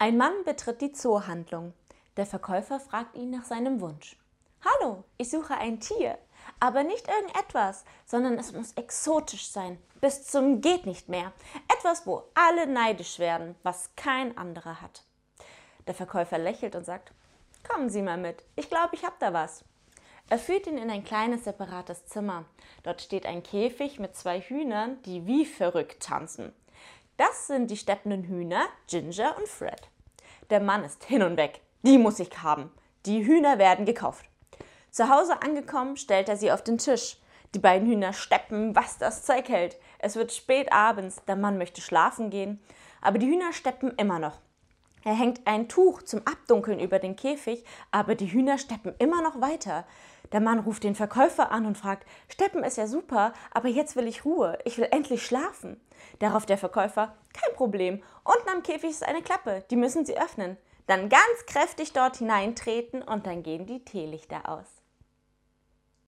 Ein Mann betritt die Zoohandlung. Der Verkäufer fragt ihn nach seinem Wunsch. Hallo, ich suche ein Tier, aber nicht irgendetwas, sondern es muss exotisch sein, bis zum geht nicht mehr. Etwas, wo alle neidisch werden, was kein anderer hat. Der Verkäufer lächelt und sagt, kommen Sie mal mit, ich glaube, ich habe da was. Er führt ihn in ein kleines separates Zimmer. Dort steht ein Käfig mit zwei Hühnern, die wie verrückt tanzen. Das sind die steppenden Hühner, Ginger und Fred. Der Mann ist hin und weg. Die muss ich haben. Die Hühner werden gekauft. Zu Hause angekommen, stellt er sie auf den Tisch. Die beiden Hühner steppen, was das Zeug hält. Es wird spät abends, der Mann möchte schlafen gehen, aber die Hühner steppen immer noch. Er hängt ein Tuch zum Abdunkeln über den Käfig, aber die Hühner steppen immer noch weiter. Der Mann ruft den Verkäufer an und fragt, Steppen ist ja super, aber jetzt will ich Ruhe, ich will endlich schlafen. Darauf der Verkäufer, kein Problem, unten am Käfig ist eine Klappe, die müssen Sie öffnen. Dann ganz kräftig dort hineintreten und dann gehen die Teelichter aus.